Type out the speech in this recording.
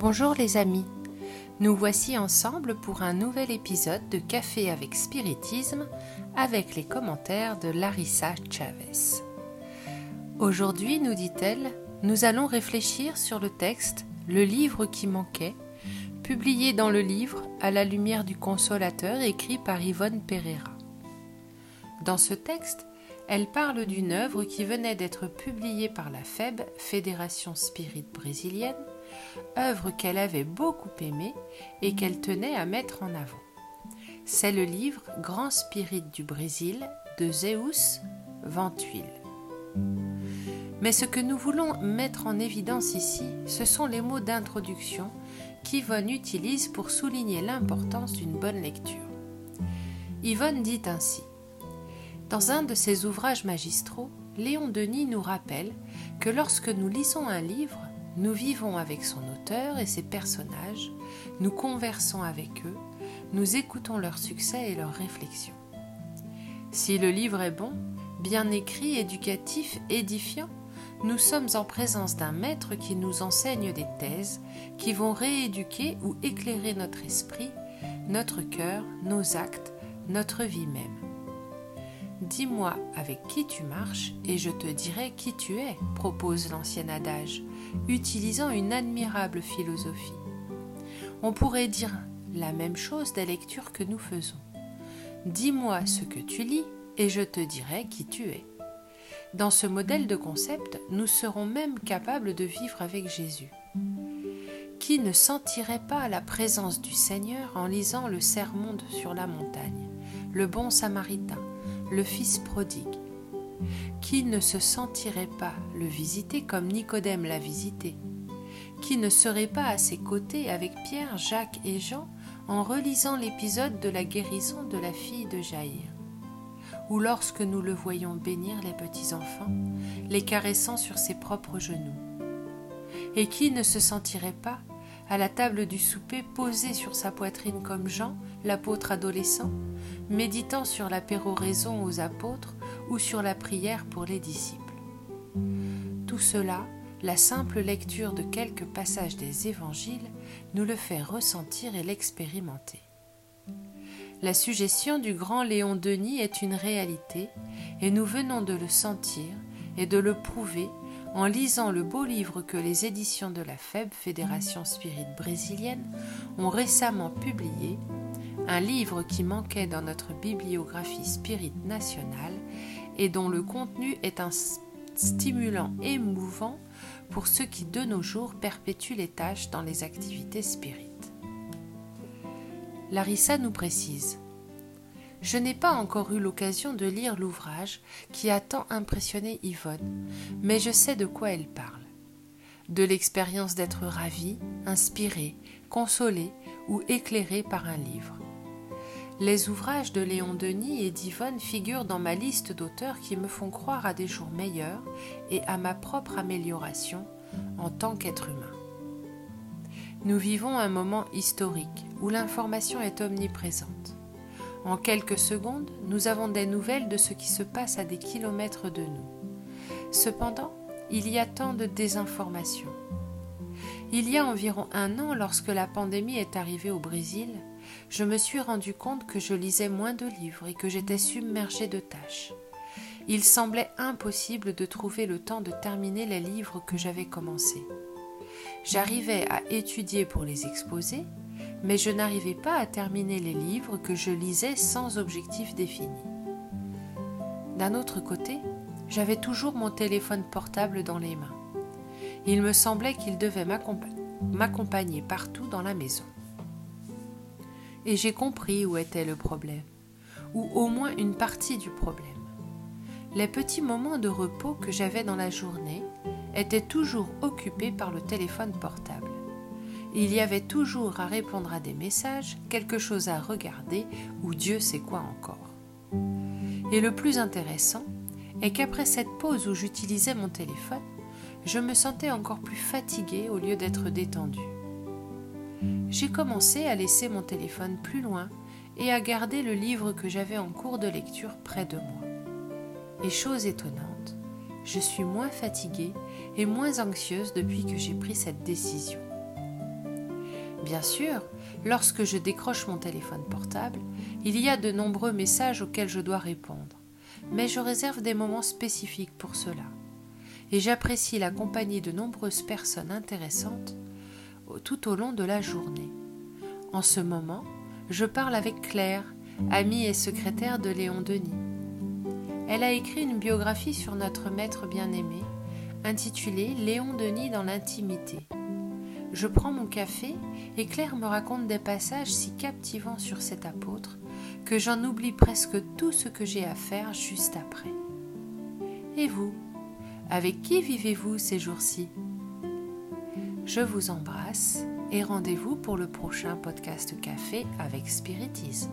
Bonjour les amis, nous voici ensemble pour un nouvel épisode de Café avec Spiritisme avec les commentaires de Larissa Chavez. Aujourd'hui, nous dit-elle, nous allons réfléchir sur le texte Le livre qui manquait, publié dans le livre À la lumière du consolateur écrit par Yvonne Pereira. Dans ce texte, elle parle d'une œuvre qui venait d'être publiée par la FEB, Fédération Spirit Brésilienne, œuvre qu'elle avait beaucoup aimée et qu'elle tenait à mettre en avant. C'est le livre Grand Spirit du Brésil de Zeus Ventuil. Mais ce que nous voulons mettre en évidence ici, ce sont les mots d'introduction qu'Yvonne utilise pour souligner l'importance d'une bonne lecture. Yvonne dit ainsi Dans un de ses ouvrages magistraux, Léon Denis nous rappelle que lorsque nous lisons un livre, nous vivons avec son auteur et ses personnages, nous conversons avec eux, nous écoutons leurs succès et leurs réflexions. Si le livre est bon, bien écrit, éducatif, édifiant, nous sommes en présence d'un maître qui nous enseigne des thèses qui vont rééduquer ou éclairer notre esprit, notre cœur, nos actes, notre vie même. Dis-moi avec qui tu marches et je te dirai qui tu es, propose l'ancien adage, utilisant une admirable philosophie. On pourrait dire la même chose des lectures que nous faisons. Dis-moi ce que tu lis et je te dirai qui tu es. Dans ce modèle de concept, nous serons même capables de vivre avec Jésus. Qui ne sentirait pas la présence du Seigneur en lisant le sermon sur la montagne, le bon samaritain, le Fils prodigue. Qui ne se sentirait pas le visiter comme Nicodème l'a visité Qui ne serait pas à ses côtés avec Pierre, Jacques et Jean en relisant l'épisode de la guérison de la fille de Jaïr Ou lorsque nous le voyons bénir les petits-enfants, les caressant sur ses propres genoux Et qui ne se sentirait pas à la table du souper posé sur sa poitrine comme Jean, l'apôtre adolescent, méditant sur la péroraison aux apôtres ou sur la prière pour les disciples. Tout cela, la simple lecture de quelques passages des évangiles nous le fait ressentir et l'expérimenter. La suggestion du grand Léon Denis est une réalité et nous venons de le sentir et de le prouver en lisant le beau livre que les éditions de la FEB, Fédération Spirit Brésilienne, ont récemment publié un livre qui manquait dans notre bibliographie spirit nationale et dont le contenu est un stimulant émouvant pour ceux qui de nos jours perpétuent les tâches dans les activités spirites. Larissa nous précise Je n'ai pas encore eu l'occasion de lire l'ouvrage qui a tant impressionné Yvonne, mais je sais de quoi elle parle. De l'expérience d'être ravie, inspirée, consolée ou éclairée par un livre. Les ouvrages de Léon Denis et d'Yvonne figurent dans ma liste d'auteurs qui me font croire à des jours meilleurs et à ma propre amélioration en tant qu'être humain. Nous vivons un moment historique où l'information est omniprésente. En quelques secondes, nous avons des nouvelles de ce qui se passe à des kilomètres de nous. Cependant, il y a tant de désinformation. Il y a environ un an, lorsque la pandémie est arrivée au Brésil, je me suis rendu compte que je lisais moins de livres et que j'étais submergée de tâches. Il semblait impossible de trouver le temps de terminer les livres que j'avais commencés. J'arrivais à étudier pour les exposer, mais je n'arrivais pas à terminer les livres que je lisais sans objectif défini. D'un autre côté, j'avais toujours mon téléphone portable dans les mains. Il me semblait qu'il devait m'accompagner partout dans la maison et j'ai compris où était le problème, ou au moins une partie du problème. Les petits moments de repos que j'avais dans la journée étaient toujours occupés par le téléphone portable. Il y avait toujours à répondre à des messages, quelque chose à regarder ou Dieu sait quoi encore. Et le plus intéressant est qu'après cette pause où j'utilisais mon téléphone, je me sentais encore plus fatiguée au lieu d'être détendue j'ai commencé à laisser mon téléphone plus loin et à garder le livre que j'avais en cours de lecture près de moi. Et chose étonnante, je suis moins fatiguée et moins anxieuse depuis que j'ai pris cette décision. Bien sûr, lorsque je décroche mon téléphone portable, il y a de nombreux messages auxquels je dois répondre, mais je réserve des moments spécifiques pour cela. Et j'apprécie la compagnie de nombreuses personnes intéressantes tout au long de la journée. En ce moment, je parle avec Claire, amie et secrétaire de Léon Denis. Elle a écrit une biographie sur notre maître bien-aimé, intitulée Léon Denis dans l'intimité. Je prends mon café et Claire me raconte des passages si captivants sur cet apôtre que j'en oublie presque tout ce que j'ai à faire juste après. Et vous Avec qui vivez-vous ces jours-ci? Je vous embrasse et rendez-vous pour le prochain podcast café avec spiritisme.